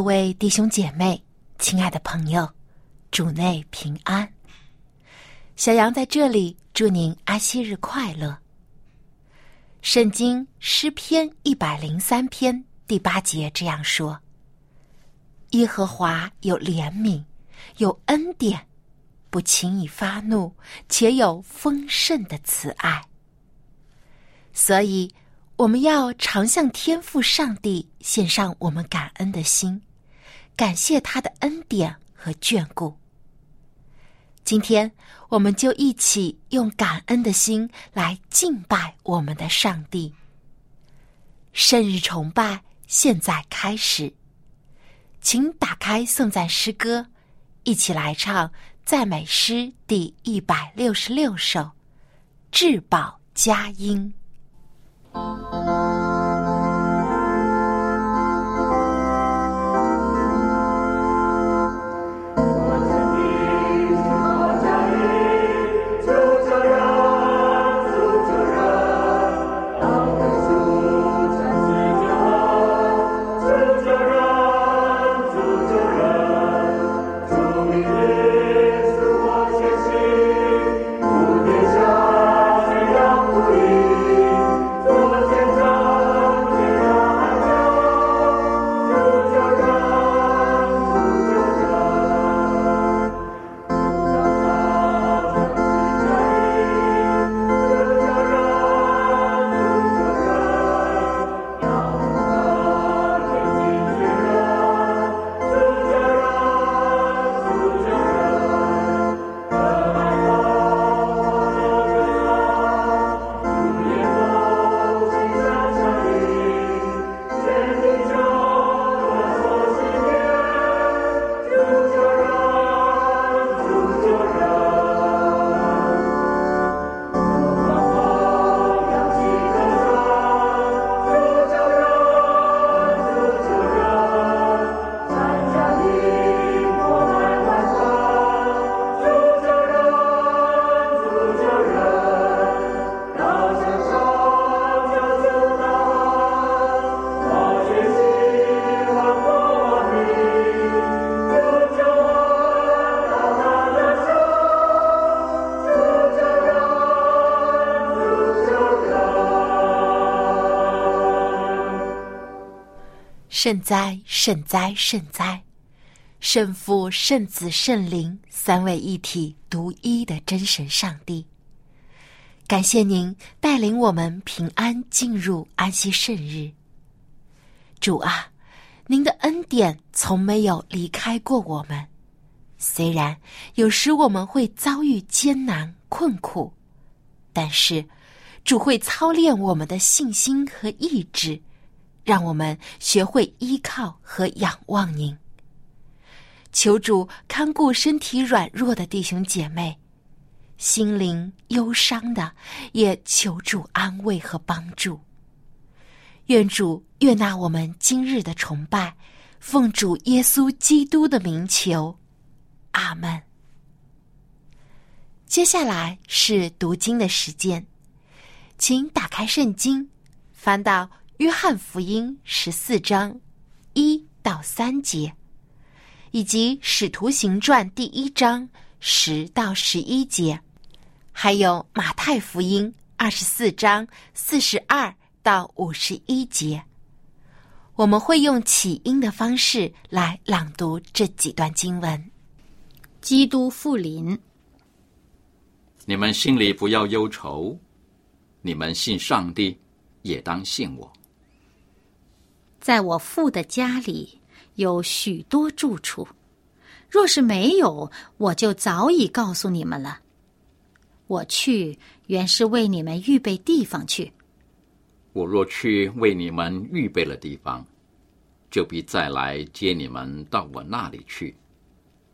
各位弟兄姐妹，亲爱的朋友，主内平安。小杨在这里祝您安息日快乐。圣经诗篇一百零三篇第八节这样说：“耶和华有怜悯，有恩典，不轻易发怒，且有丰盛的慈爱。”所以。我们要常向天父上帝献上我们感恩的心，感谢他的恩典和眷顾。今天，我们就一起用感恩的心来敬拜我们的上帝。圣日崇拜现在开始，请打开颂赞诗歌，一起来唱赞美诗第一百六十六首《至宝佳音》。圣哉，圣哉，圣哉！圣父、圣子、圣灵三位一体、独一的真神上帝，感谢您带领我们平安进入安息圣日。主啊，您的恩典从没有离开过我们，虽然有时我们会遭遇艰难困苦，但是主会操练我们的信心和意志。让我们学会依靠和仰望您。求主看顾身体软弱的弟兄姐妹，心灵忧伤的也求主安慰和帮助。愿主悦纳我们今日的崇拜，奉主耶稣基督的名求，阿门。接下来是读经的时间，请打开圣经，翻到。约翰福音十四章一到三节，以及使徒行传第一章十到十一节，还有马太福音二十四章四十二到五十一节，我们会用起音的方式来朗读这几段经文。基督复临，你们心里不要忧愁，你们信上帝，也当信我。在我父的家里有许多住处，若是没有，我就早已告诉你们了。我去原是为你们预备地方去。我若去为你们预备了地方，就必再来接你们到我那里去。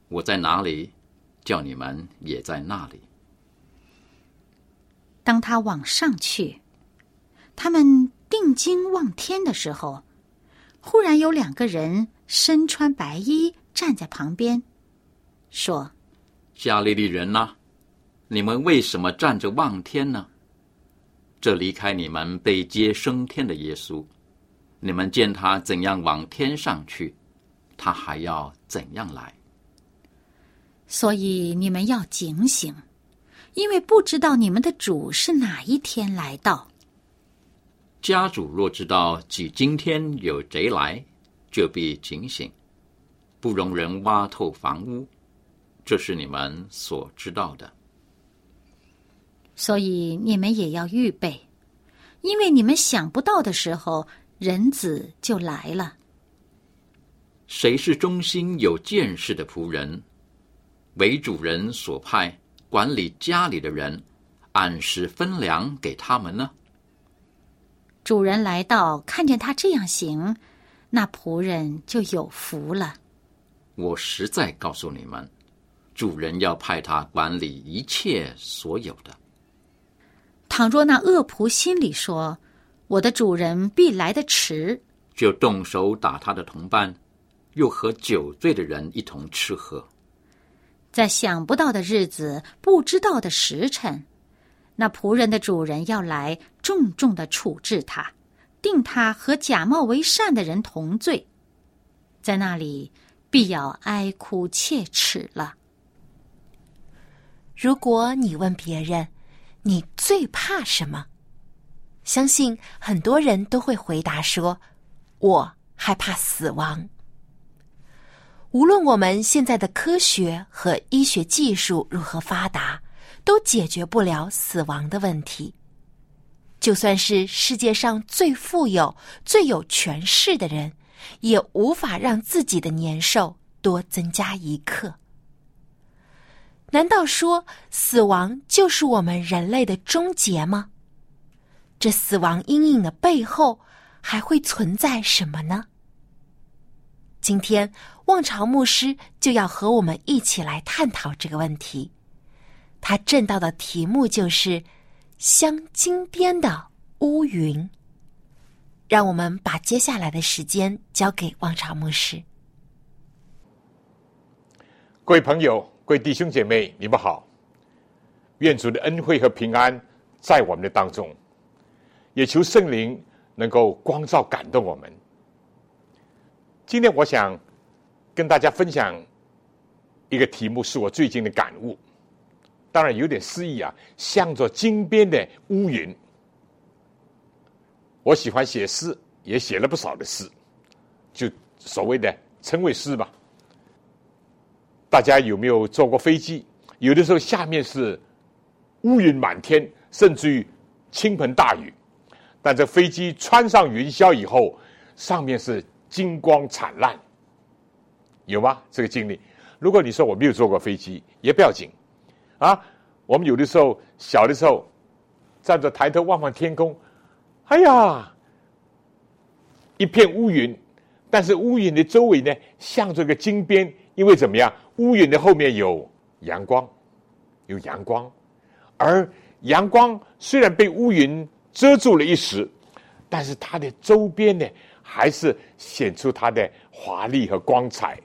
我在哪里，叫你们也在那里。当他往上去，他们定睛望天的时候，忽然有两个人身穿白衣站在旁边，说：“加利利人呐、你们为什么站着望天呢？这离开你们被接升天的耶稣，你们见他怎样往天上去，他还要怎样来？所以你们要警醒，因为不知道你们的主是哪一天来到。家主若知道即今天有贼来，就必警醒，不容人挖透房屋。这是你们所知道的。所以你们也要预备，因为你们想不到的时候，人子就来了。谁是忠心有见识的仆人，为主人所派管理家里的人，按时分粮给他们呢？主人来到，看见他这样行，那仆人就有福了。我实在告诉你们，主人要派他管理一切所有的。倘若那恶仆心里说：“我的主人必来得迟”，就动手打他的同伴，又和酒醉的人一同吃喝。在想不到的日子、不知道的时辰，那仆人的主人要来重重的处置他，定他和假冒为善的人同罪，在那里必要哀哭切齿了。如果你问别人，你最怕什么？相信很多人都会回答说：“我害怕死亡。”无论我们现在的科学和医学技术如何发达，都解决不了死亡的问题。就算是世界上最富有、最有权势的人，也无法让自己的年寿多增加一刻。难道说死亡就是我们人类的终结吗？这死亡阴影的背后还会存在什么呢？今天，望潮牧师就要和我们一起来探讨这个问题。他正到的题目就是“镶金边的乌云”。让我们把接下来的时间交给望潮牧师。各位朋友。各位弟兄姐妹，你们好！愿主的恩惠和平安在我们的当中，也求圣灵能够光照、感动我们。今天我想跟大家分享一个题目，是我最近的感悟。当然有点诗意啊，向着金边的乌云。我喜欢写诗，也写了不少的诗，就所谓的称谓诗吧。大家有没有坐过飞机？有的时候下面是乌云满天，甚至于倾盆大雨，但这飞机穿上云霄以后，上面是金光灿烂，有吗？这个经历？如果你说我没有坐过飞机，也不要紧啊。我们有的时候小的时候，站着抬头望望天空，哎呀，一片乌云，但是乌云的周围呢，像这个金边，因为怎么样？乌云的后面有阳光，有阳光，而阳光虽然被乌云遮住了一时，但是它的周边呢，还是显出它的华丽和光彩。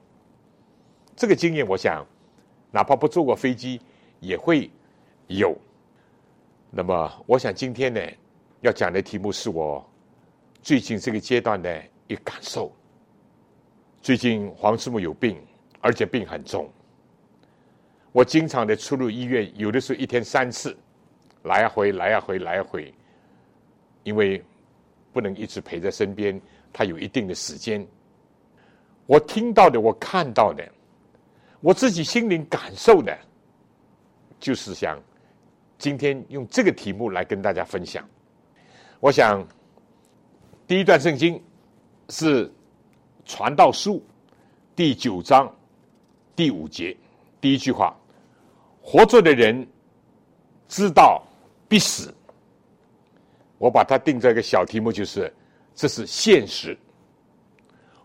这个经验，我想，哪怕不坐过飞机，也会有。那么，我想今天呢，要讲的题目是我最近这个阶段的一个感受。最近黄师母有病。而且病很重，我经常的出入医院，有的时候一天三次，来回来回来回，因为不能一直陪在身边，他有一定的时间。我听到的，我看到的，我自己心灵感受的，就是想今天用这个题目来跟大家分享。我想第一段圣经是《传道书》第九章。第五节，第一句话：活着的人知道必死，我把它定在一个小题目，就是这是现实。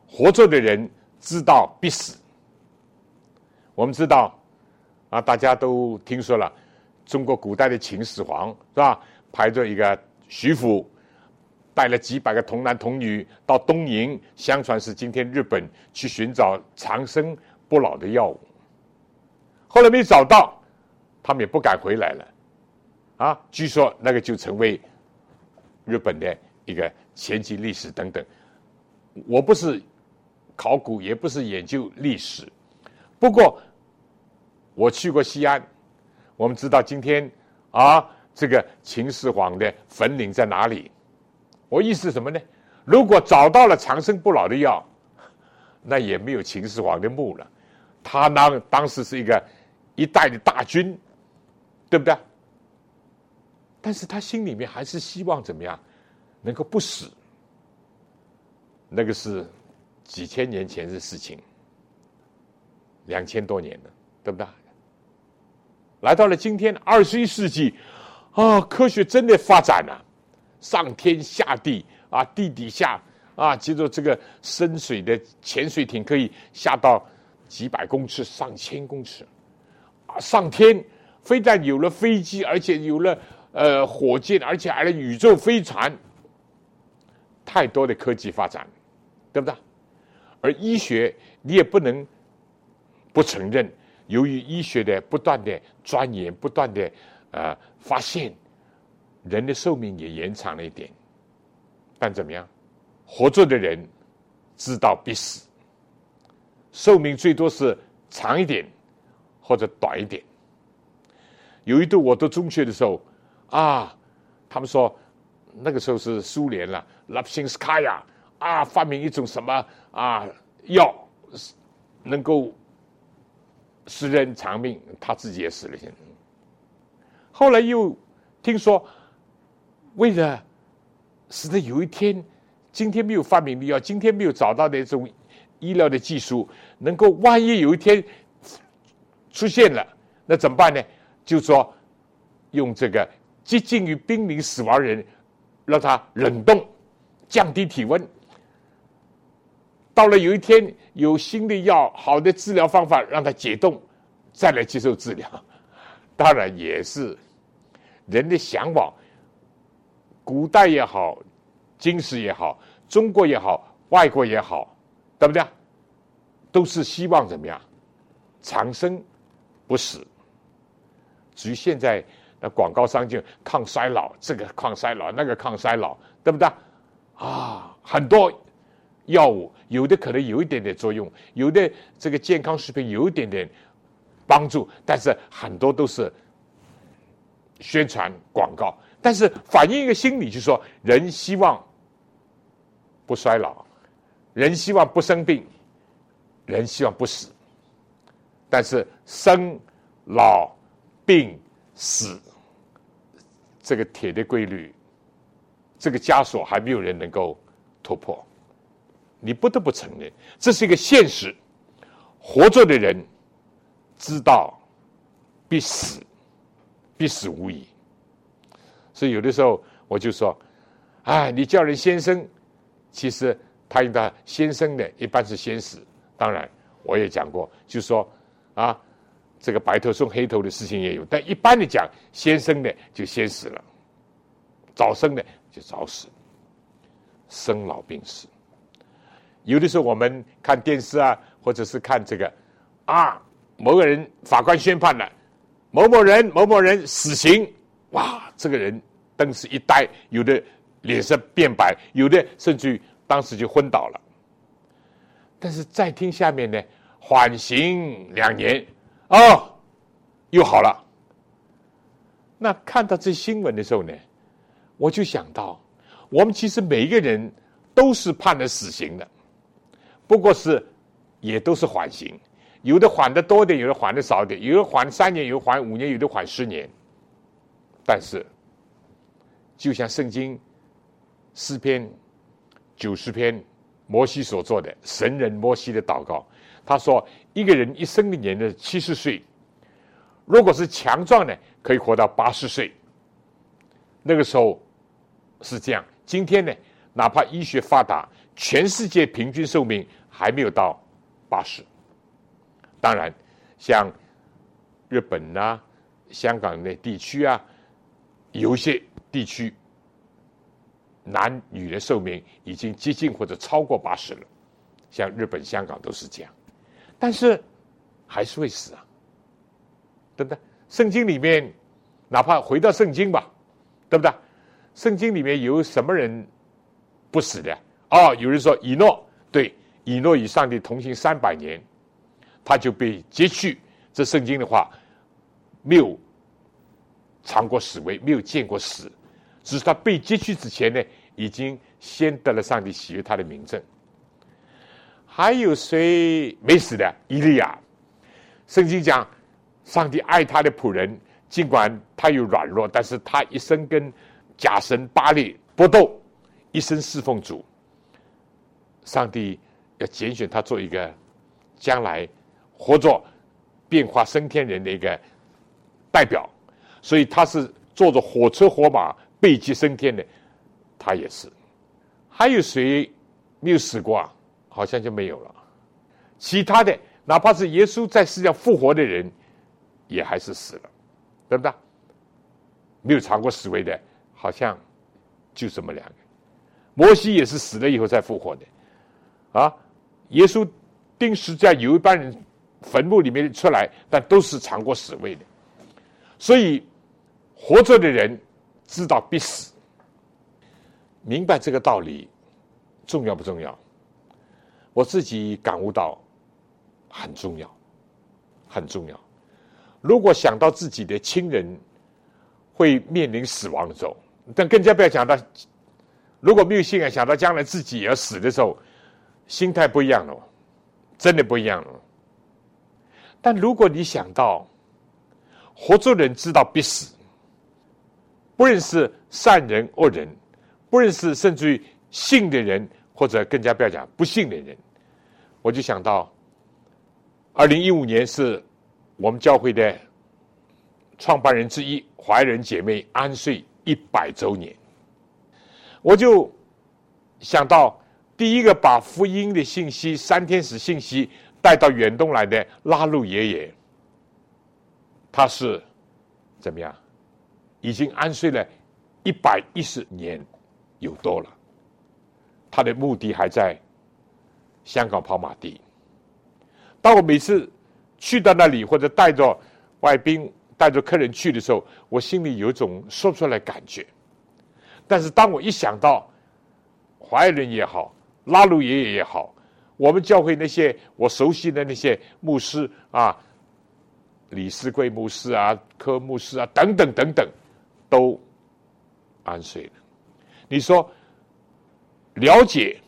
活着的人知道必死。我们知道啊，大家都听说了，中国古代的秦始皇是吧？派着一个徐福，带了几百个童男童女到东瀛，相传是今天日本去寻找长生不老的药物。后来没找到，他们也不敢回来了。啊，据说那个就成为日本的一个前期历史等等。我不是考古，也不是研究历史，不过我去过西安，我们知道今天啊。这个秦始皇的坟陵在哪里？我意思什么呢？如果找到了长生不老的药，那也没有秦始皇的墓了。他当当时是一个一代的大军，对不对？但是他心里面还是希望怎么样，能够不死。那个是几千年前的事情，两千多年了，对不对？来到了今天二十一世纪。啊，科学真的发展了，上天下地啊，地底下啊，接着这个深水的潜水艇可以下到几百公尺、上千公尺，啊，上天非但有了飞机，而且有了呃火箭，而且还有宇宙飞船，太多的科技发展，对不对？而医学你也不能不承认，由于医学的不断的钻研，不断的。呃，发现人的寿命也延长了一点，但怎么样？活着的人知道必死，寿命最多是长一点或者短一点。有一度我读中学的时候，啊，他们说那个时候是苏联了，拉普辛斯卡娅啊，发明一种什么啊药，能够使人长命，他自己也死了，现在。后来又听说，为了使得有一天，今天没有发明的药，今天没有找到的一种医疗的技术，能够万一有一天出现了，那怎么办呢？就说用这个接近于濒临死亡人，让他冷冻，降低体温。到了有一天有新的药、好的治疗方法，让他解冻，再来接受治疗。当然也是。人的向往，古代也好，今时也好，中国也好，外国也好，对不对？都是希望怎么样？长生不死。至于现在，那广告商就抗衰老，这个抗衰老，那个抗衰老，对不对？啊，很多药物，有的可能有一点点作用，有的这个健康食品有一点点帮助，但是很多都是。宣传广告，但是反映一个心理，就是说人希望不衰老，人希望不生病，人希望不死。但是生、老、病、死这个铁的规律，这个枷锁还没有人能够突破。你不得不承认，这是一个现实。活着的人知道必死。必死无疑，所以有的时候我就说：“哎，你叫人先生，其实他应该先生的一般是先死。当然，我也讲过，就说啊，这个白头送黑头的事情也有，但一般的讲，先生的就先死了，早生的就早死，生老病死。有的时候我们看电视啊，或者是看这个啊，某个人法官宣判了。”某某人，某某人死刑，哇！这个人当时一呆，有的脸色变白，有的甚至于当时就昏倒了。但是再听下面呢，缓刑两年，哦，又好了。那看到这新闻的时候呢，我就想到，我们其实每一个人都是判了死刑的，不过是也都是缓刑。有的缓的多点，有的缓的少点，有的缓三年，有的缓五年，有的缓十年。但是，就像圣经诗篇九十篇摩西所做的神人摩西的祷告，他说：一个人一生的年龄七十岁，如果是强壮的，可以活到八十岁。那个时候，是这样。今天呢，哪怕医学发达，全世界平均寿命还没有到八十。当然，像日本呐、香港那地区啊，有一些地区男女的寿命已经接近或者超过八十了，像日本、香港都是这样。但是还是会死啊，对不对？圣经里面，哪怕回到圣经吧，对不对？圣经里面有什么人不死的？哦，有人说以诺，对，以诺与上帝同行三百年，他就被接去。这圣经的话，没有尝过死味，没有见过死，只是他被接去之前呢，已经先得了上帝喜悦他的名证。还有谁没死的？伊利亚，圣经讲，上帝爱他的仆人，尽管他有软弱，但是他一生跟假神巴利搏斗，一生侍奉主。上帝要拣选他做一个将来活着变化升天人的一个代表，所以他是坐着火车火马背脊升天的，他也是。还有谁没有死过啊？好像就没有了。其他的，哪怕是耶稣在世上复活的人，也还是死了，对不对？没有尝过死味的，好像就这么两个。摩西也是死了以后才复活的，啊，耶稣钉十字架有一班人坟墓里面出来，但都是尝过死味的。所以，活着的人知道必死，明白这个道理重要不重要？我自己感悟到很重要，很重要。如果想到自己的亲人会面临死亡的时候，但更加不要讲到如果没有信仰，想到将来自己也要死的时候，心态不一样了，真的不一样了。但如果你想到活着人知道必死，不认识善人恶人，不认识甚至于信的人，或者更加不要讲不信的人。我就想到，二零一五年是我们教会的创办人之一怀仁姐妹安睡一百周年，我就想到第一个把福音的信息、三天使信息带到远东来的拉路爷爷，他是怎么样？已经安睡了一百一十年有多了，他的目的还在。香港跑马地，当我每次去到那里，或者带着外宾、带着客人去的时候，我心里有一种说不出来感觉。但是当我一想到华人也好，拉鲁爷爷也好，我们教会那些我熟悉的那些牧师啊，李思贵牧师啊、柯牧师啊等等等等，都安睡了。你说了解？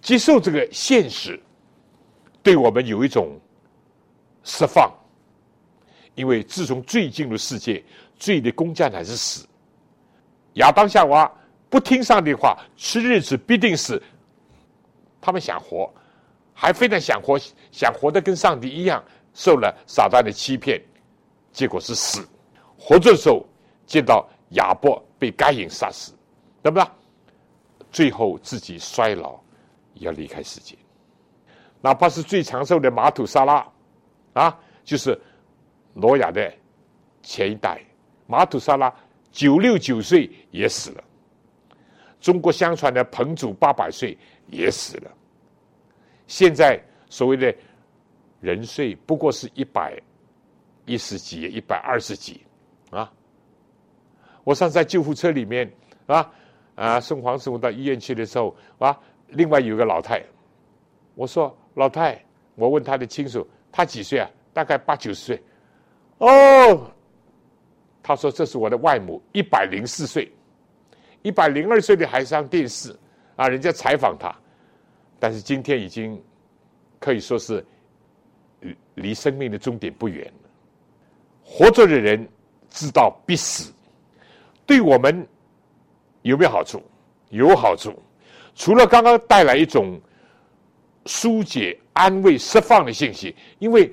接受这个现实，对我们有一种释放。因为自从罪进入世界，罪的工价乃是死。亚当夏娃不听上帝话，吃日子必定死。他们想活，还非常想活，想活得跟上帝一样，受了撒旦的欺骗，结果是死。活着的时候见到亚伯被该隐杀死，对不对？最后自己衰老。要离开世界，哪怕是最长寿的马土沙拉，啊，就是挪亚的前一代，马土沙拉九六九岁也死了。中国相传的彭祖八百岁也死了。现在所谓的人岁不过是一百一十几、一百二十几啊。我上次在救护车里面啊啊送黄师傅到医院去的时候啊。另外有个老太，我说老太，我问他的亲属，他几岁啊？大概八九十岁。哦，他说这是我的外母，一百零四岁，一百零二岁的还上电视啊，人家采访他，但是今天已经可以说是离生命的终点不远了。活着的人知道必死，对我们有没有好处？有好处。除了刚刚带来一种疏解、安慰、释放的信息，因为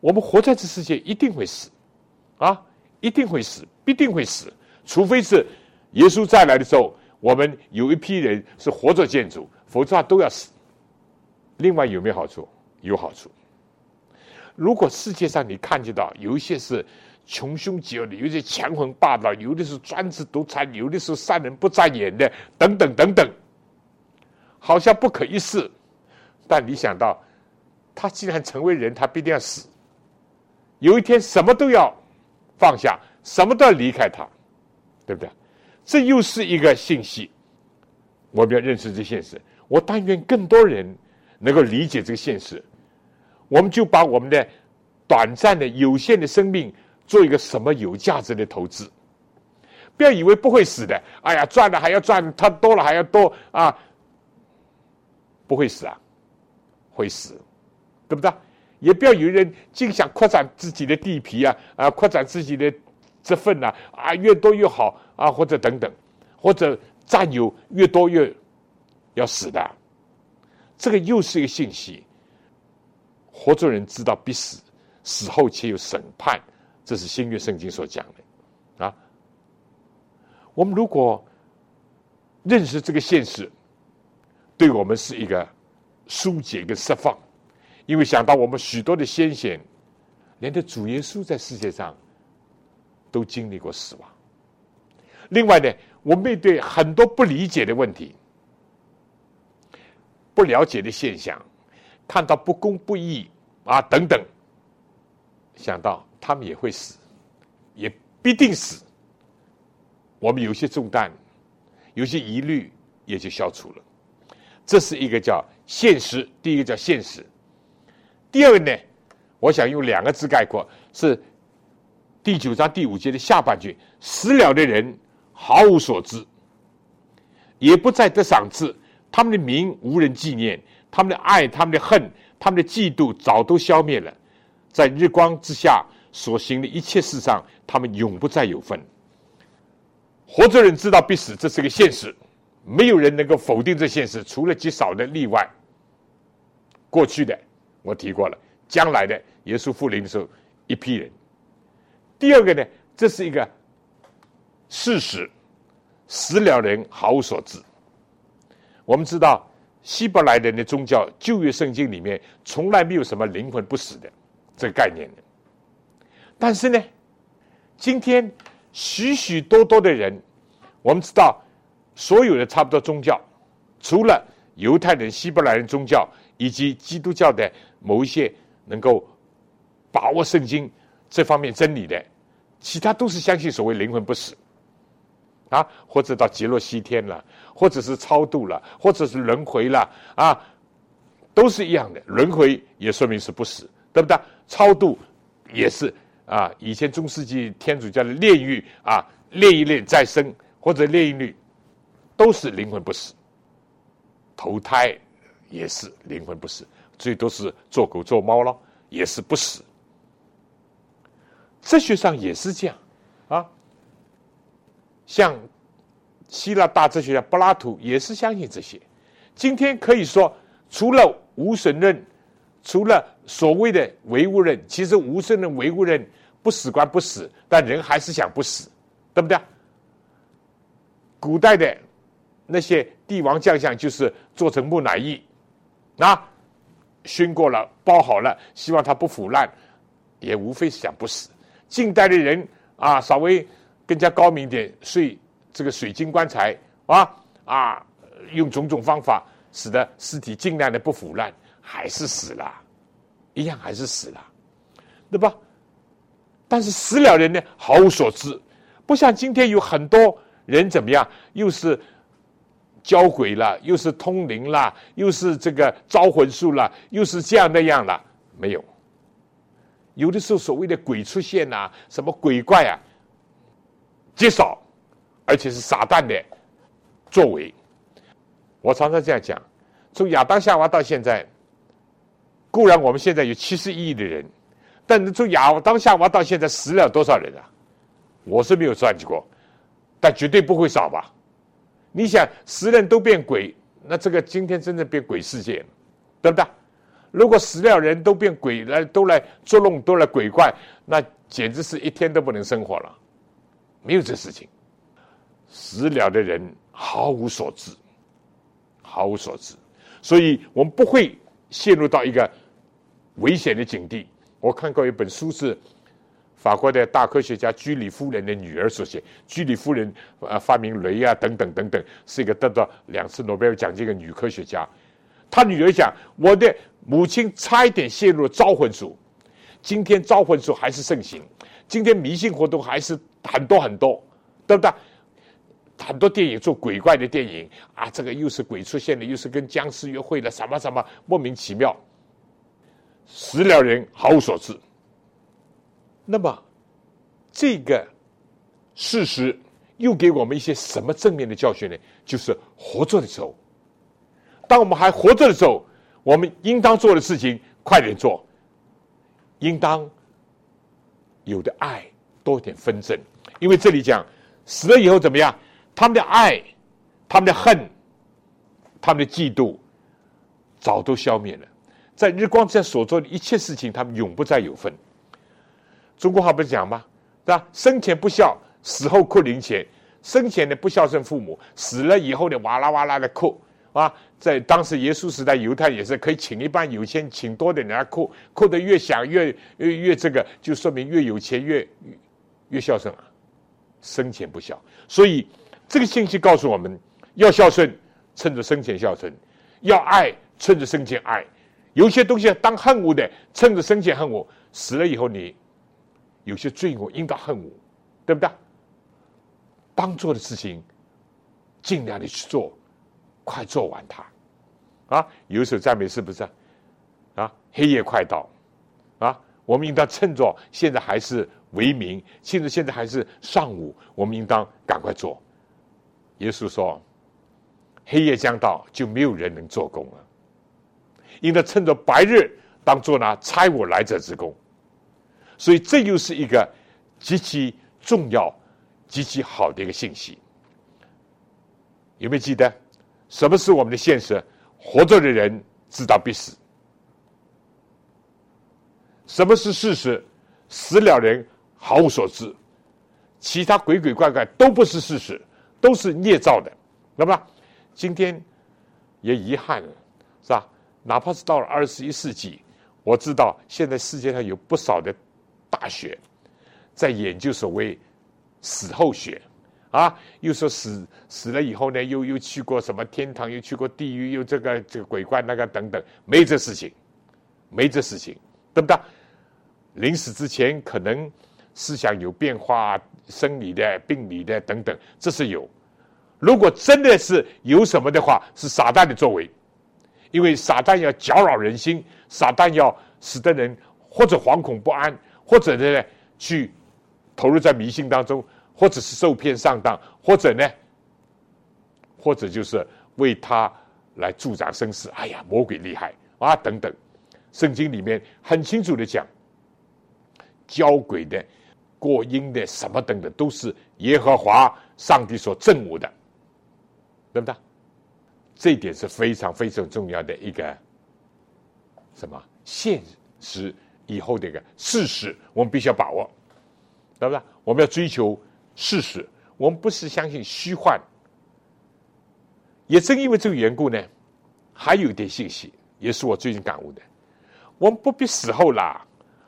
我们活在这世界一定会死，啊，一定会死，必定会死，除非是耶稣再来的时候，我们有一批人是活着建筑，否则他都要死。另外有没有好处？有好处。如果世界上你看见到有一些是穷凶极恶的，有些强横霸道，有的是专制独裁，有的是善人不眨眼的，等等等等，好像不可一世。但你想到，他既然成为人，他必定要死。有一天，什么都要放下，什么都要离开他，对不对？这又是一个信息，我们要认识这现实。我但愿更多人能够理解这个现实，我们就把我们的短暂的、有限的生命做一个什么有价值的投资。不要以为不会死的，哎呀，赚了还要赚，他多了还要多。啊，不会死啊，会死，对不对？也不要有人尽想扩展自己的地皮啊，啊，扩展自己的这份呐，啊，越多越好。啊，或者等等，或者占有越多越要死的，这个又是一个信息。活着人知道必死，死后且有审判，这是新约圣经所讲的啊。我们如果认识这个现实，对我们是一个疏解跟释放。因为想到我们许多的先贤，连的主耶稣在世界上都经历过死亡。另外呢，我面对很多不理解的问题、不了解的现象，看到不公不义啊等等，想到他们也会死，也必定死。我们有些重担、有些疑虑也就消除了。这是一个叫现实，第一个叫现实。第二个呢，我想用两个字概括，是第九章第五节的下半句：死了的人毫无所知，也不再得赏赐，他们的名无人纪念，他们的爱、他们的恨、他们的嫉妒早都消灭了，在日光之下所行的一切事上，他们永不再有份。活着人知道必死，这是个现实，没有人能够否定这现实，除了极少的例外。过去的。我提过了，将来的耶稣复临的时候，一批人。第二个呢，这是一个事实，死了人毫无所知。我们知道，希伯来人的宗教旧约圣经里面从来没有什么灵魂不死的这个概念的。但是呢，今天许许多多的人，我们知道，所有的差不多宗教，除了犹太人、希伯来人宗教。以及基督教的某一些能够把握圣经这方面真理的，其他都是相信所谓灵魂不死啊，或者到极乐西天了，或者是超度了，或者是轮回了啊，都是一样的。轮回也说明是不死，对不对？超度也是啊。以前中世纪天主教的炼狱啊，炼一炼再生，或者炼一律，都是灵魂不死，投胎。也是灵魂不死，最多是做狗做猫了，也是不死。哲学上也是这样，像希腊大哲学家柏拉图也是相信这些。今天可以说，除了无神论，除了所谓的唯物论，其实无神论、唯物论不死观不死，但人还是想不死，对不对？古代的那些帝王将相，就是做成木乃伊。那熏过了，包好了，希望它不腐烂，也无非是想不死。近代的人啊，稍微更加高明点，睡这个水晶棺材啊啊，用种种方法使得尸体尽量的不腐烂，还是死了，一样还是死了，对吧？但是死了人呢，毫无所知，不像今天有很多人怎么样，又是。交鬼了，又是通灵了，又是这个招魂术了，又是这样那样了，没有。有的时候所谓的鬼出现呐，什么鬼怪啊，极少，而且是撒旦的作为。我常常这样讲：从亚当夏娃到现在，固然我们现在有七十亿的人，但是从亚当夏娃到现在死了多少人啊？我是没有算计过，但绝对不会少吧。你想十人都变鬼，那这个今天真的变鬼世界了，对不对？如果死了人都变鬼来，都来捉弄，都来鬼怪，那简直是一天都不能生活了，没有这事情。死了的人毫无所知，毫无所知，所以我们不会陷入到一个危险的境地。我看过一本书是。法国的大科学家居里夫人的女儿所写。居里夫人呃发明镭啊等等等等，是一个得到两次诺贝尔奖金的女科学家。她女儿讲：“我的母亲差一点陷入了招魂术，今天招魂术还是盛行，今天迷信活动还是很多很多，对不对？很多电影做鬼怪的电影啊，这个又是鬼出现了，又是跟僵尸约会了，什么什么莫名其妙，死了人毫无所知。”那么，这个事实又给我们一些什么正面的教训呢？就是活着的时候，当我们还活着的时候，我们应当做的事情快点做，应当有的爱多一点纷争，因为这里讲死了以后怎么样？他们的爱、他们的恨、他们的嫉妒，早都消灭了。在日光之下所做的一切事情，他们永不再有份。中国话不是讲吗？对吧？生前不孝，死后哭灵钱。生前的不孝顺父母，死了以后的哇啦哇啦的哭啊！在当时耶稣时代，犹太也是可以请一般有钱请多的人来哭，哭得越响越越越这个，就说明越有钱越越孝顺啊。生前不孝，所以这个信息告诉我们要孝顺，趁着生前孝顺；要爱，趁着生前爱。有些东西当恨我的，趁着生前恨我，死了以后你。有些罪恶应当恨我，对不对？当做的事情，尽量的去做，快做完它。啊，有一首赞美是不是？啊，黑夜快到，啊，我们应当趁着现在还是为明，甚至现在还是上午，我们应当赶快做。耶稣说：“黑夜将到，就没有人能做工了。应该趁着白日，当做呢差我来者之功。”所以这又是一个极其重要、极其好的一个信息。有没有记得？什么是我们的现实？活着的人知道必死。什么是事实？死了人毫无所知。其他鬼鬼怪怪都不是事实，都是捏造的。那么今天也遗憾了，是吧？哪怕是到了二十一世纪，我知道现在世界上有不少的。大学在研究所谓死后学啊，又说死死了以后呢，又又去过什么天堂，又去过地狱，又这个这个鬼怪那个等等，没这事情，没这事情，对不对？临死之前可能思想有变化，生理的、病理的等等，这是有。如果真的是有什么的话，是撒旦的作为，因为撒旦要搅扰人心，撒旦要使得人或者惶恐不安。或者呢，去投入在迷信当中，或者是受骗上当，或者呢，或者就是为他来助长声势。哎呀，魔鬼厉害啊！等等，圣经里面很清楚的讲，交鬼的、过阴的什么等等，都是耶和华上帝所憎恶的，对不对？这一点是非常非常重要的一个什么现实。以后的一个事实，我们必须要把握，对不对？我们要追求事实，我们不是相信虚幻。也正因为这个缘故呢，还有一点信息，也是我最近感悟的。我们不必死后啦，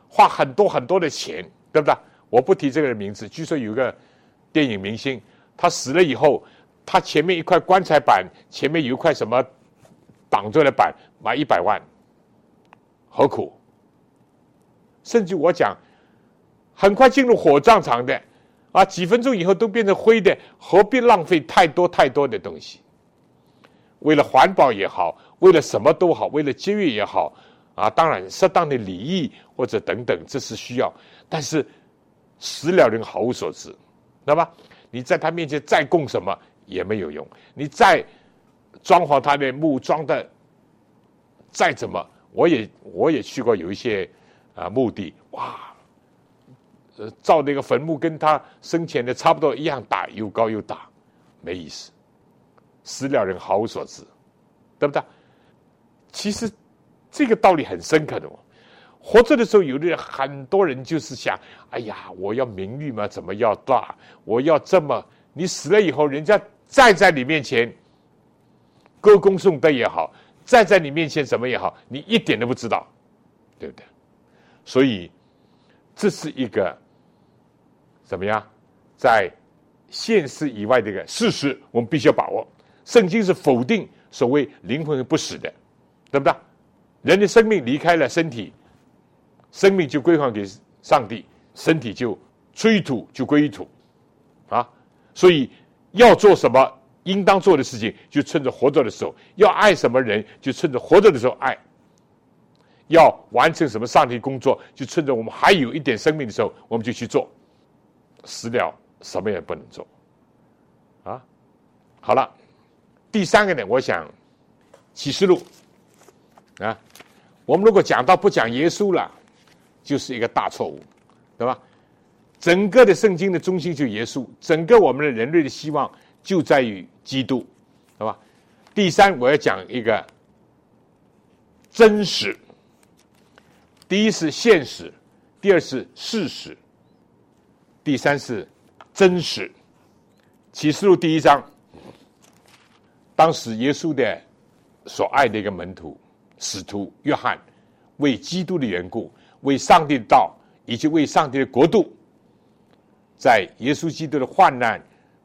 花很多很多的钱，对不对？我不提这个人名字。据说有一个电影明星，他死了以后，他前面一块棺材板，前面有一块什么挡住的板，买一百万，何苦？甚至我讲，很快进入火葬场的，啊，几分钟以后都变成灰的，何必浪费太多太多的东西？为了环保也好，为了什么都好，为了节约也好，啊，当然适当的礼仪或者等等，这是需要。但是死了人毫无所知，那么你在他面前再供什么也没有用，你再装潢他的墓装的再怎么，我也我也去过有一些。啊，墓地哇，呃，造那个坟墓跟他生前的差不多一样大，又高又大，没意思。死了人毫无所知，对不对？其实这个道理很深刻的哦。活着的时候，有的人很多人就是想，哎呀，我要名誉嘛，怎么要大？我要这么你死了以后，人家再在你面前歌功颂德也好，再在你面前什么也好，你一点都不知道，对不对？所以这是一个怎么样，在现实以外的一个事实，我们必须要把握。圣经是否定所谓灵魂不死的，对不对？人的生命离开了身体，生命就归还给上帝，身体就出于土，就归于土，啊！所以要做什么应当做的事情，就趁着活着的时候；要爱什么人，就趁着活着的时候爱；要完成什么上帝工作，就趁着我们还有一点生命的时候，我们就去做。死了什么也不能做，啊！好了，第三个呢，我想启示录。啊，我们如果讲到不讲耶稣了，就是一个大错误，对吧？整个的圣经的中心就耶稣，整个我们的人类的希望就在于基督，对吧？第三，我要讲一个真实。第一是现实，第二是事实，第三是真实。启示录第一章，当时耶稣的所爱的一个门徒。使徒约翰为基督的缘故，为上帝的道以及为上帝的国度，在耶稣基督的患难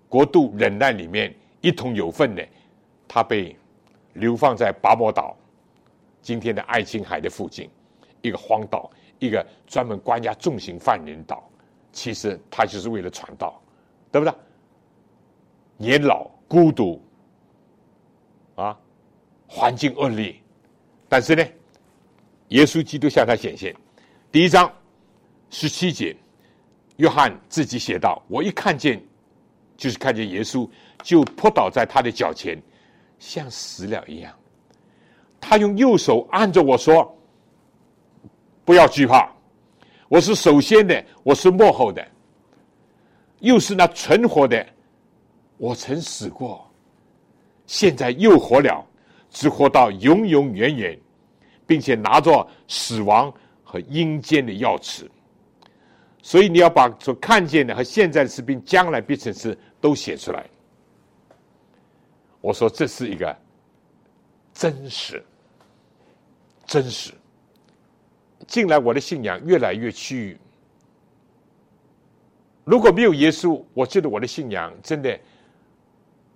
国度忍耐里面一同有份的，他被流放在拔摩岛，今天的爱琴海的附近，一个荒岛，一个专门关押重刑犯人岛。其实他就是为了传道，对不对？年老孤独，啊，环境恶劣。但是呢，耶稣基督向他显现。第一章十七节，约翰自己写道：“我一看见，就是看见耶稣，就扑倒在他的脚前，像死了一样。他用右手按着我说：‘不要惧怕，我是首先的，我是幕后的，又是那存活的。我曾死过，现在又活了。’”只活到永永远远，并且拿着死亡和阴间的钥匙，所以你要把所看见的和现在的士兵将来必成事都写出来。我说这是一个真实，真实。近来我的信仰越来越趋于，如果没有耶稣，我觉得我的信仰真的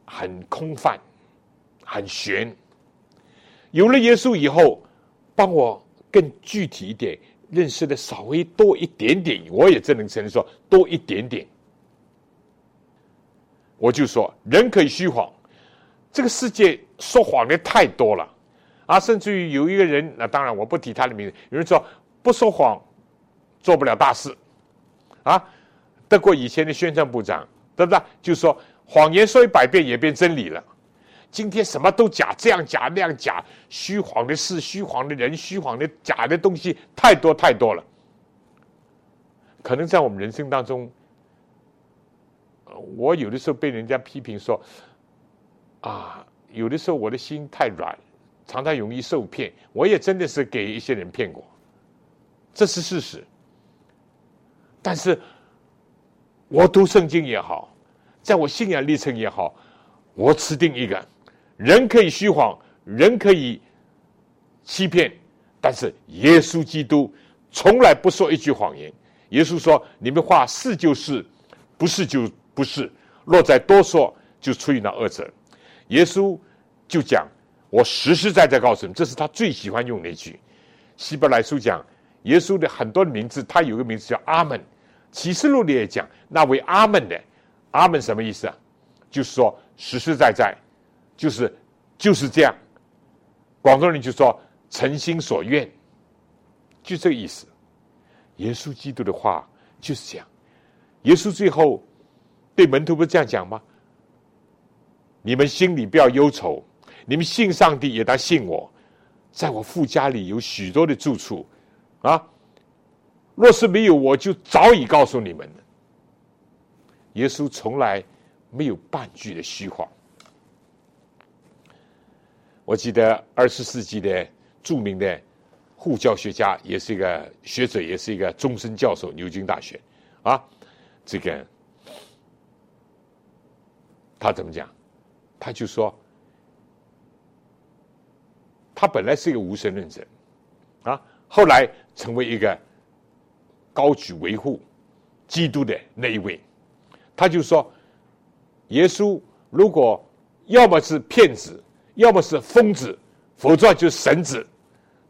很空泛，很悬。有了耶稣以后，帮我更具体一点认识的稍微多一点点，我也只能承认说多一点点。我就说人可以虚谎，这个世界说谎的太多了啊！甚至于有一个人，那当然我不提他的名字。有人说不说谎做不了大事啊！德国以前的宣传部长，对不对？就说谎言说一百遍也变真理了。今天什么都假，这样假那样假，虚谎的事、虚谎的人、虚谎的假的东西太多太多了。可能在我们人生当中，我有的时候被人家批评说，啊，有的时候我的心太软，常常容易受骗。我也真的是给一些人骗过，这是事实。但是，我读圣经也好，在我信仰历程也好，我持定一个。人可以虚谎，人可以欺骗，但是耶稣基督从来不说一句谎言。耶稣说：“你们话是就是，不是就不是。若再多说，就出于那恶者。”耶稣就讲：“我实实在在告诉你，这是他最喜欢用那句。”希伯来书讲耶稣的很多名字，他有个名字叫阿门。启示录里也讲那位阿门的，阿门什么意思啊？就是说实实在在。就是就是这样，广东人就说“诚心所愿”，就这个意思。耶稣基督的话就是这样。耶稣最后对门徒不是这样讲吗？你们心里不要忧愁，你们信上帝也当信我，在我父家里有许多的住处啊。若是没有，我就早已告诉你们了。耶稣从来没有半句的虚话。我记得二十世纪的著名的护教学家，也是一个学者，也是一个终身教授，牛津大学啊，这个他怎么讲？他就说，他本来是一个无神论者，啊，后来成为一个高举维护基督的那一位。他就说，耶稣如果要么是骗子，要么是疯子，否则就是神子。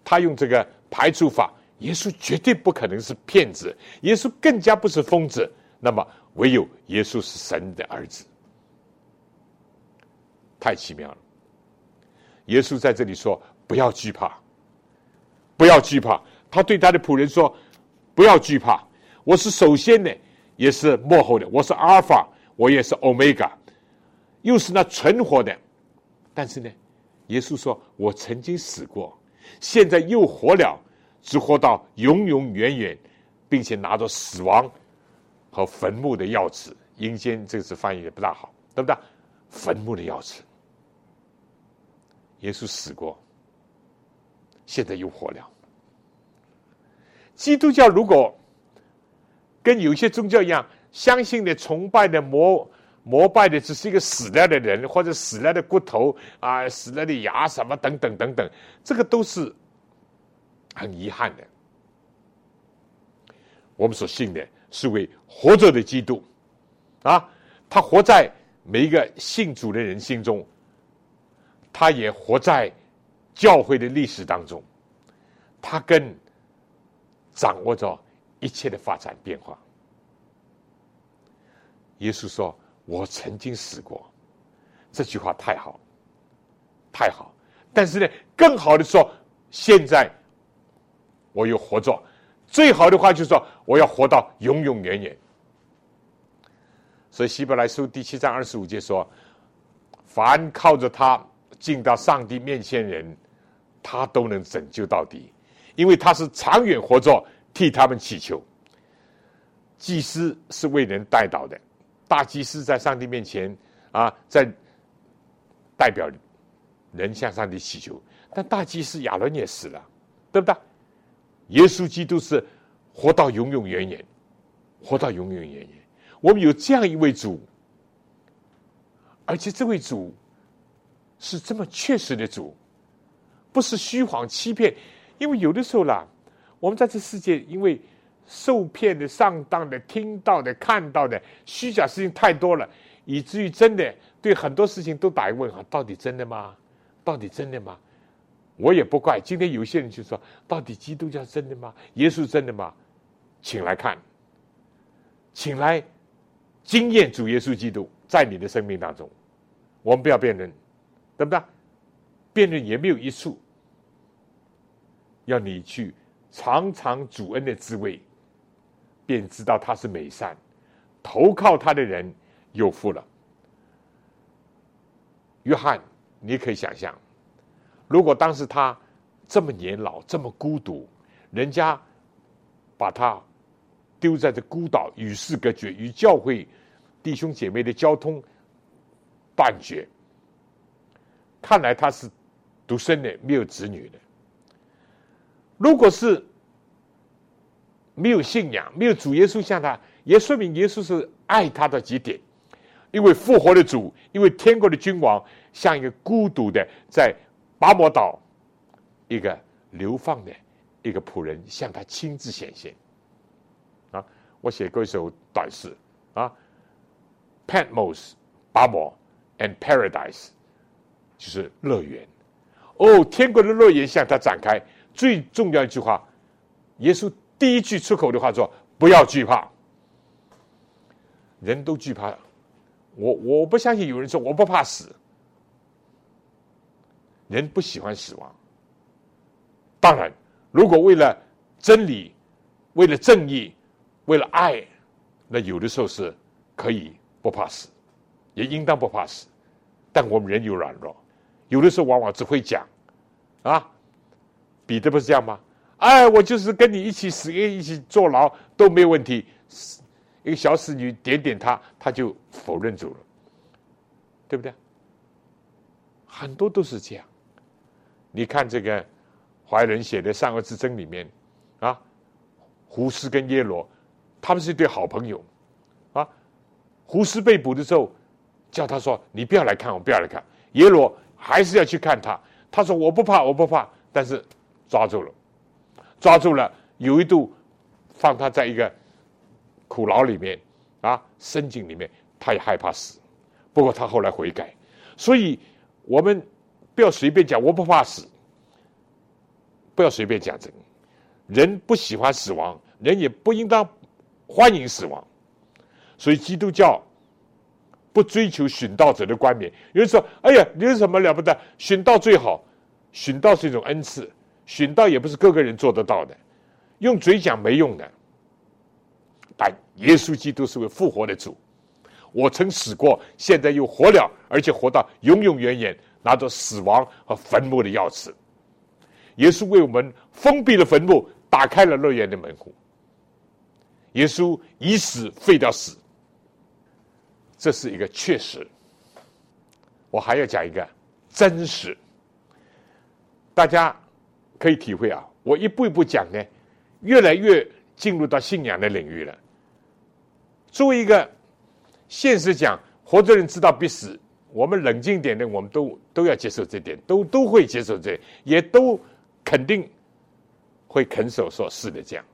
他用这个排除法，耶稣绝对不可能是骗子，耶稣更加不是疯子。那么，唯有耶稣是神的儿子。太奇妙了！耶稣在这里说：“不要惧怕，不要惧怕。”他对他的仆人说：“不要惧怕，我是首先的，也是幕后的。我是阿尔法，我也是欧米伽，又是那存活的。但是呢，耶稣说：我曾经死过，现在又活了，只活到永永远远，并且拿着死亡和坟墓的钥匙。阴间这个字翻译的不大好，对不对？坟墓的钥匙。”耶稣死过，现在又活了。基督教如果跟有些宗教一样，相信的、崇拜的、魔膜拜的，只是一个死了的人或者死了的骨头啊、死了的牙什么等等等等，这个都是很遗憾的。我们所信的是为活着的基督啊，他活在每一个信主的人心中。他也活在教会的历史当中，他跟掌握着一切的发展变化。耶稣说：“我曾经死过。”这句话太好，太好。但是呢，更好的说，现在我又活着。最好的话就是说，我要活到永永远远。所以希伯来书第七章二十五节说：“凡靠着他。”进到上帝面前，人他都能拯救到底，因为他是长远活着，替他们祈求。祭司是为人代祷的，大祭司在上帝面前啊，在代表人向上帝祈求。但大祭司亚伦也死了，对不对？耶稣基督是活到永永远远，活到永永远远。我们有这样一位主，而且这位主。是这么确实的主，不是虚谎欺骗。因为有的时候啦，我们在这世界，因为受骗的、上当的、听到的、看到的虚假事情太多了，以至于真的对很多事情都打一问号：到底真的吗？到底真的吗？我也不怪。今天有些人就说：到底基督教真的吗？耶稣真的吗？请来看，请来经验主耶稣基督在你的生命当中。我们不要辩论。对不对？辩论也没有益处。要你去尝尝主恩的滋味，便知道他是美善。投靠他的人有福了。约翰，你可以想象，如果当时他这么年老、这么孤独，人家把他丢在这孤岛，与世隔绝，与教会弟兄姐妹的交通断绝。看来他是独生的，没有子女的。如果是没有信仰，没有主耶稣向他，也说明耶稣是爱他的极点。因为复活的主，因为天国的君王，像一个孤独的在拔摩岛一个流放的一个仆人，向他亲自显现。啊，我写过一首短诗啊，Patmos，拔摩，and Paradise。就是乐园，哦，天国的乐园向他展开。最重要一句话，耶稣第一句出口的话说：“不要惧怕。”人都惧怕，我我不相信有人说我不怕死。人不喜欢死亡。当然，如果为了真理、为了正义、为了爱，那有的时候是可以不怕死，也应当不怕死。但我们人有软弱。有的时候往往只会讲，啊，彼得不是这样吗？哎，我就是跟你一起死，一起坐牢都没有问题。一个小侍女点点他，他就否认住了，对不对？很多都是这样。你看这个怀仁写的《善恶之争》里面，啊，胡适跟耶罗，他们是一对好朋友，啊，胡适被捕的时候，叫他说：“你不要来看我，不要来看。”耶罗还是要去看他。他说：“我不怕，我不怕。”但是抓住了，抓住了，有一度放他在一个苦牢里面啊，深井里面，他也害怕死。不过他后来悔改，所以我们不要随便讲我不怕死，不要随便讲这个。人不喜欢死亡，人也不应当欢迎死亡。所以基督教不追求殉道者的冠冕。有人说：“哎呀，你有什么了不得？殉道最好。殉道是一种恩赐，寻道也不是个个人做得到的，用嘴讲没用的。但耶稣基督是位复活的主。”我曾死过，现在又活了，而且活到永永远远，拿着死亡和坟墓的钥匙。耶稣为我们封闭了坟墓，打开了乐园的门户。耶稣以死废掉死，这是一个确实。我还要讲一个真实，大家可以体会啊。我一步一步讲呢，越来越进入到信仰的领域了。作为一个。现实讲，活着人知道必死。我们冷静点的，我们都都要接受这点，都都会接受这，也都肯定会肯守说是的。这样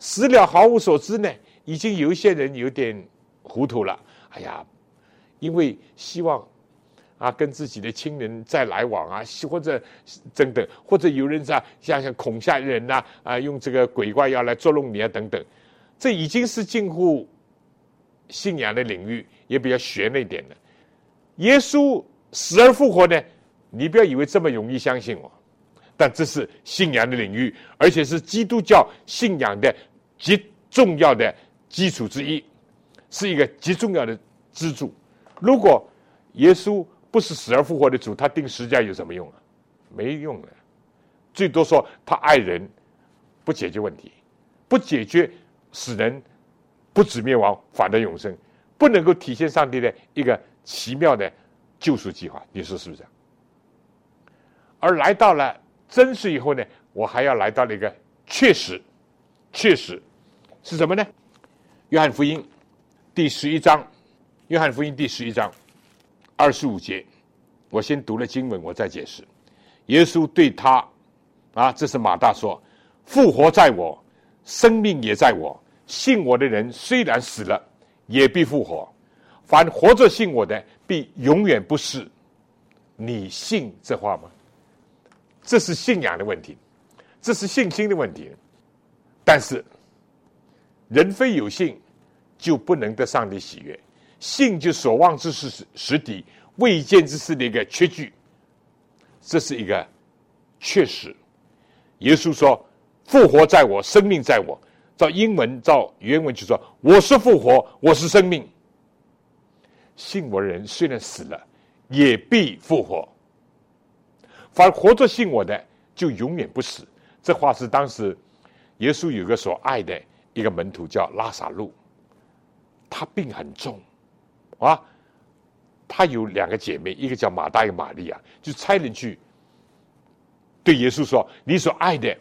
死了毫无所知呢？已经有一些人有点糊涂了。哎呀，因为希望啊跟自己的亲人再来往啊，或者等等，或者有人在像像恐吓人呐啊，用这个鬼怪要来捉弄你啊等等，这已经是近乎。信仰的领域也比较玄那点的，耶稣死而复活呢？你不要以为这么容易相信我，但这是信仰的领域，而且是基督教信仰的极重要的基础之一，是一个极重要的支柱。如果耶稣不是死而复活的主，他定十字架有什么用啊？没用的，最多说他爱人，不解决问题，不解决使人。不止灭亡，反得永生，不能够体现上帝的一个奇妙的救赎计划，你说是不是？而来到了真实以后呢，我还要来到了一个确实，确实是什么呢？约翰福音第十一章，约翰福音第十一章二十五节，我先读了经文，我再解释。耶稣对他啊，这是马大说：“复活在我，生命也在我。”信我的人虽然死了，也必复活；凡活着信我的，必永远不死。你信这话吗？这是信仰的问题，这是信心的问题。但是，人非有信，就不能得上帝喜悦。信就所望之事实实底，未见之事的一个缺据。这是一个确实。耶稣说：“复活在我，生命在我。”照英文，照原文就说：“我是复活，我是生命。信我的人虽然死了，也必复活。反而活着信我的，就永远不死。”这话是当时耶稣有个所爱的一个门徒叫拉萨路，他病很重啊，他有两个姐妹，一个叫马大，一个玛利亚，就差人去对耶稣说：“你所爱的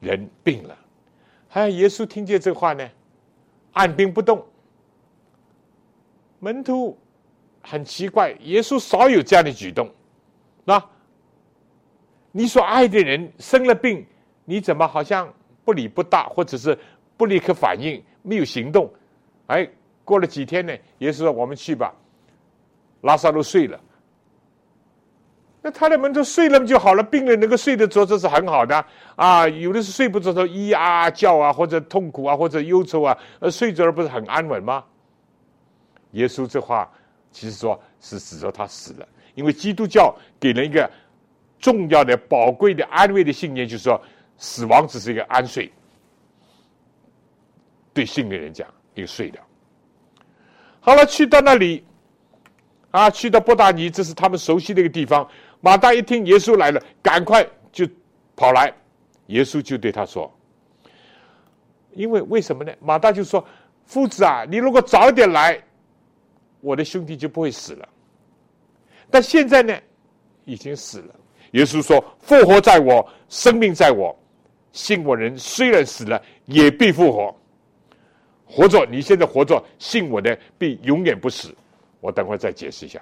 人病了。”哎，耶稣听见这话呢，按兵不动。门徒很奇怪，耶稣少有这样的举动，那你所爱的人生了病，你怎么好像不理不大，或者是不立刻反应，没有行动？哎，过了几天呢，耶稣说：“我们去吧。”拉萨路睡了。那他的门徒睡了就好了，病人能够睡得着，这是很好的啊。有的是睡不着，说咿呀叫啊，或者痛苦啊，或者忧愁啊，呃，睡着了不是很安稳吗？耶稣这话其实说是指着他死了，因为基督教给人一个重要的、宝贵的安慰的信念，就是说死亡只是一个安睡，对信的人讲一个睡的。好了，去到那里啊，去到波达尼，这是他们熟悉的一个地方。马大一听耶稣来了，赶快就跑来。耶稣就对他说：“因为为什么呢？”马大就说：“夫子啊，你如果早点来，我的兄弟就不会死了。但现在呢，已经死了。”耶稣说：“复活在我，生命在我。信我人虽然死了，也必复活。活着，你现在活着，信我的必永远不死。我等会再解释一下。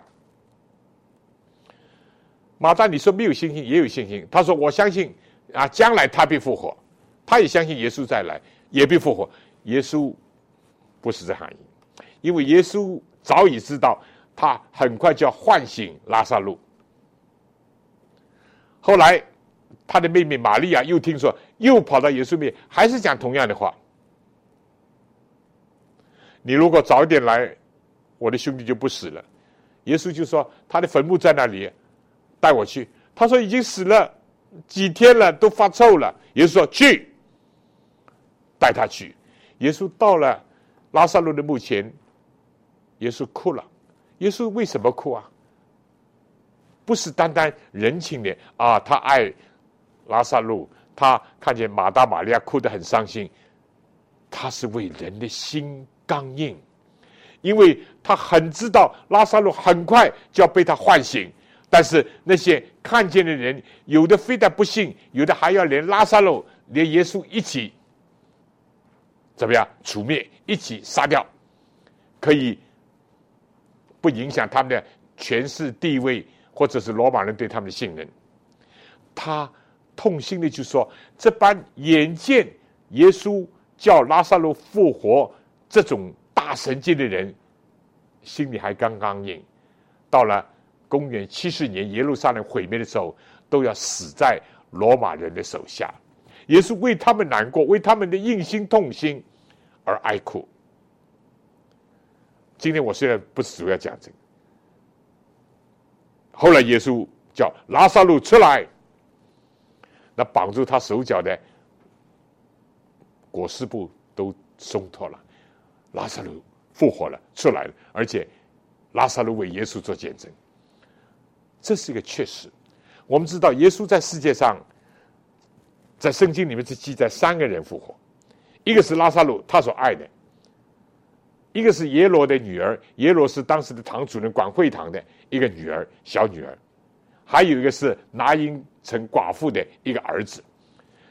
马大，你说没有信心，也有信心。他说：“我相信啊，将来他必复活。”他也相信耶稣再来也必复活。耶稣不是这含义，因为耶稣早已知道他很快就要唤醒拉萨路。后来，他的妹妹玛利亚又听说，又跑到耶稣面，还是讲同样的话：“你如果早一点来，我的兄弟就不死了。”耶稣就说：“他的坟墓在那里。”带我去，他说已经死了几天了，都发臭了。耶稣说去，带他去。耶稣到了拉萨路的墓前，耶稣哭了。耶稣为什么哭啊？不是单单人情的啊，他爱拉萨路，他看见马大玛利亚哭得很伤心，他是为人的心刚硬，因为他很知道拉萨路很快就要被他唤醒。但是那些看见的人，有的非但不信，有的还要连拉萨路、连耶稣一起怎么样除灭，一起杀掉，可以不影响他们的权势地位，或者是罗马人对他们的信任。他痛心的就说：“这般眼见耶稣叫拉萨路复活，这种大神迹的人，心里还刚刚硬，到了。”公元七十年，耶路撒冷毁灭的时候，都要死在罗马人的手下，也是为他们难过，为他们的硬心痛心而哀哭。今天我虽然不是主要讲这个，后来耶稣叫拉萨路出来，那绑住他手脚的裹尸布都松脱了，拉萨路复活了，出来了，而且拉萨路为耶稣做见证。这是一个确实。我们知道，耶稣在世界上，在圣经里面是记载三个人复活：一个是拉萨路，他所爱的；一个是耶罗的女儿，耶罗是当时的堂主任，管会堂的一个女儿，小女儿；还有一个是拿因城寡妇的一个儿子。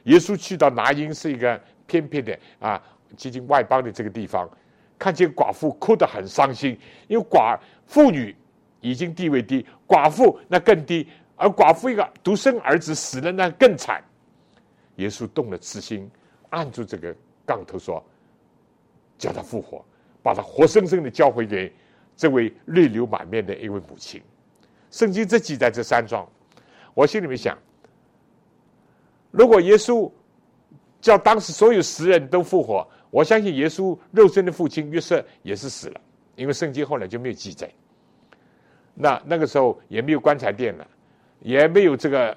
耶稣去到拿因是一个偏僻的啊，接近外邦的这个地方，看见寡妇哭得很伤心，因为寡妇女。已经地位低，寡妇那更低，而寡妇一个独生儿子死了，那更惨。耶稣动了慈心，按住这个杠头说：“叫他复活，把他活生生的交回给这位泪流满面的一位母亲。”圣经这记载这三桩，我心里面想：如果耶稣叫当时所有死人都复活，我相信耶稣肉身的父亲约瑟也是死了，因为圣经后来就没有记载。那那个时候也没有棺材店了，也没有这个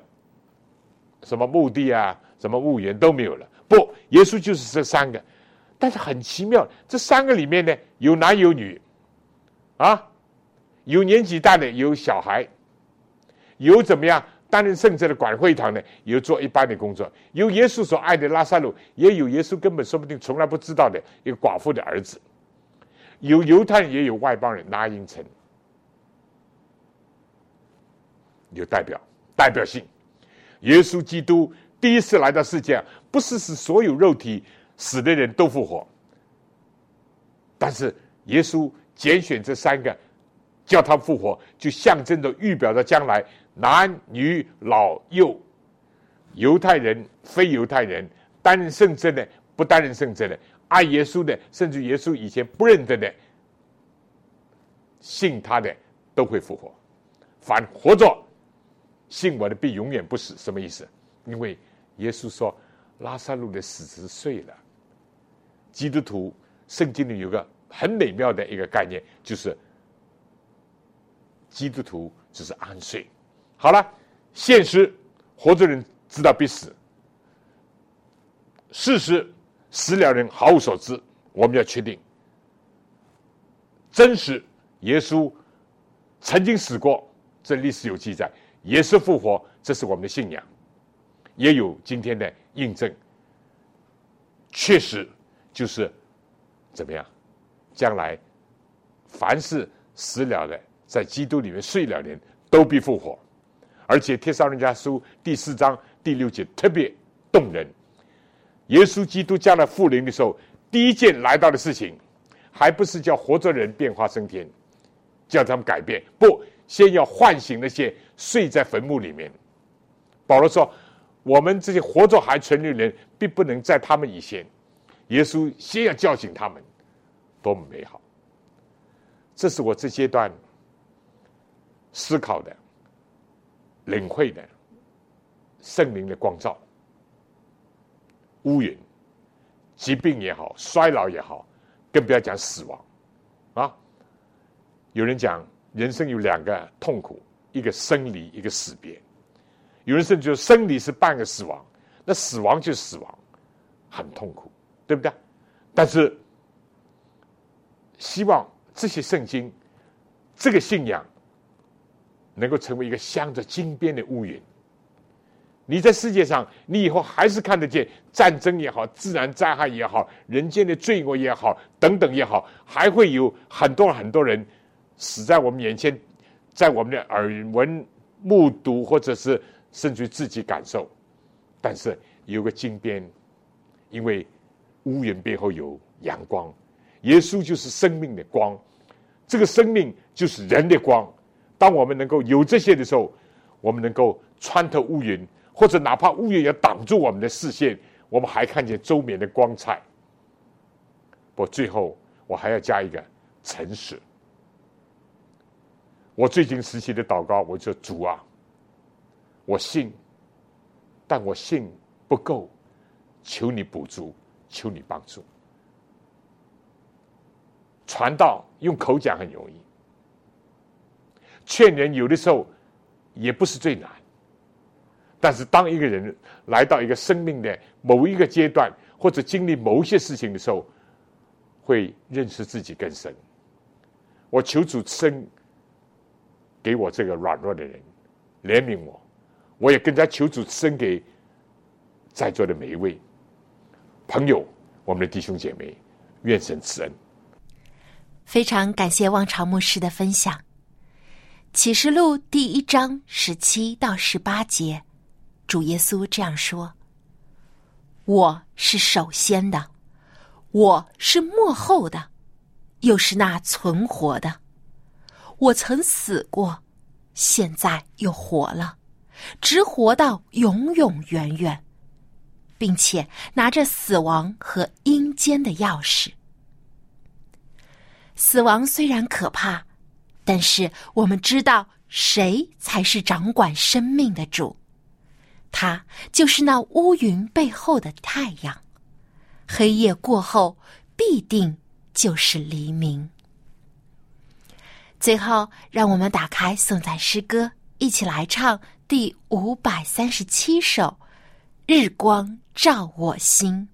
什么墓地啊，什么墓园都没有了。不，耶稣就是这三个，但是很奇妙，这三个里面呢，有男有女，啊，有年纪大的，有小孩，有怎么样？担任圣者的管会堂呢，有做一般的工作，有耶稣所爱的拉萨路，也有耶稣根本说不定从来不知道的一个寡妇的儿子，有犹太人，也有外邦人，拉因城。有代表代表性，耶稣基督第一次来到世界，不是使所有肉体死的人都复活，但是耶稣拣选这三个，叫他复活，就象征着预表着将来男女老幼，犹太人非犹太人，担任圣职的不担任圣职的，爱耶稣的，甚至耶稣以前不认得的，信他的都会复活，反活着。信我的必永远不死，什么意思？因为耶稣说拉萨路的死是睡了。基督徒圣经里有个很美妙的一个概念，就是基督徒只是安睡。好了，现实活着人知道必死，事实死了人毫无所知。我们要确定真实，耶稣曾经死过，这历史有记载。也是复活，这是我们的信仰，也有今天的印证。确实就是怎么样？将来凡是死了的，在基督里面睡了的人，都必复活。而且《帖撒罗尼迦书》第四章第六节特别动人。耶稣基督将来复临的时候，第一件来到的事情，还不是叫活着人变化升天，叫他们改变。不，先要唤醒那些睡在坟墓里面。保罗说：“我们这些活着还存的人，并不能在他们以前。耶稣先要叫醒他们，多么美好！这是我这阶段思考的、领会的圣灵的光照。乌云、疾病也好，衰老也好，更不要讲死亡啊！有人讲人生有两个痛苦，一个生离，一个死别。”有人甚至说，生离是半个死亡，那死亡就是死亡，很痛苦，对不对？但是，希望这些圣经，这个信仰，能够成为一个镶着金边的乌云。你在世界上，你以后还是看得见战争也好，自然灾害也好，人间的罪恶也好，等等也好，还会有很多很多人死在我们眼前，在我们的耳闻目睹，或者是。甚至自己感受，但是有个金边，因为乌云背后有阳光，耶稣就是生命的光，这个生命就是人的光。当我们能够有这些的时候，我们能够穿透乌云，或者哪怕乌云要挡住我们的视线，我们还看见周面的光彩。不，最后我还要加一个诚实。我最近实习的祷告，我说主啊。我信，但我信不够，求你补足，求你帮助。传道用口讲很容易，劝人有的时候也不是最难。但是当一个人来到一个生命的某一个阶段，或者经历某一些事情的时候，会认识自己更深。我求主生给我这个软弱的人，怜悯我。我也更加求主生给在座的每一位朋友，我们的弟兄姐妹，愿神慈恩。非常感谢望潮牧师的分享。启示录第一章十七到十八节，主耶稣这样说：“我是首先的，我是幕后的，又是那存活的。我曾死过，现在又活了。”直活到永永远远，并且拿着死亡和阴间的钥匙。死亡虽然可怕，但是我们知道谁才是掌管生命的主，他就是那乌云背后的太阳。黑夜过后，必定就是黎明。最后，让我们打开颂赞诗歌，一起来唱。第五百三十七首，《日光照我心》。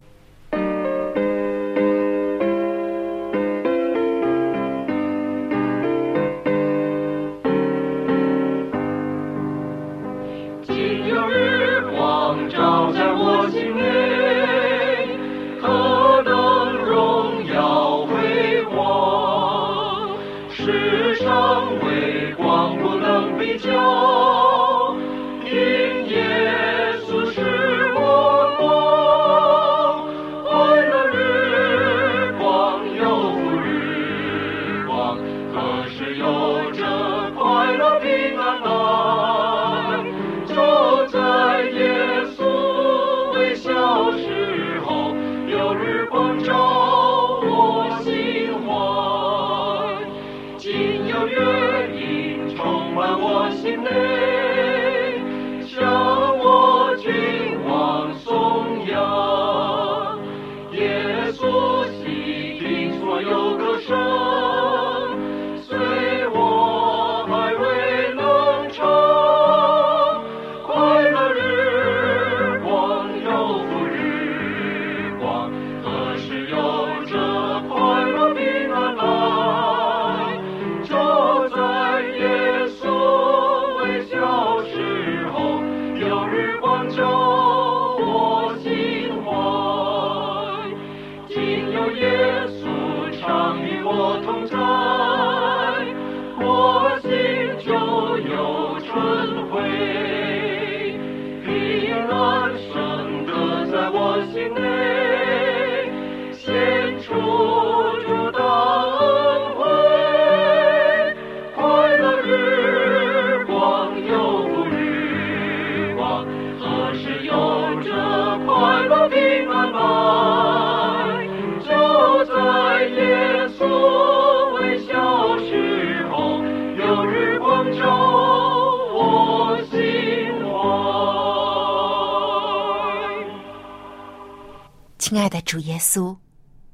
亲爱的主耶稣，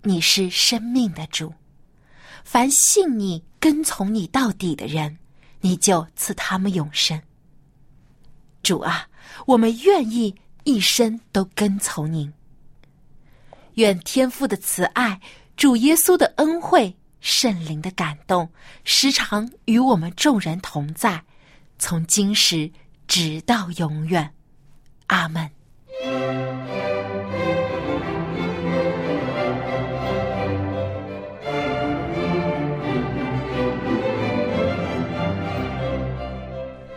你是生命的主，凡信你、跟从你到底的人，你就赐他们永生。主啊，我们愿意一生都跟从您。愿天父的慈爱、主耶稣的恩惠、圣灵的感动，时常与我们众人同在，从今时直到永远。阿门。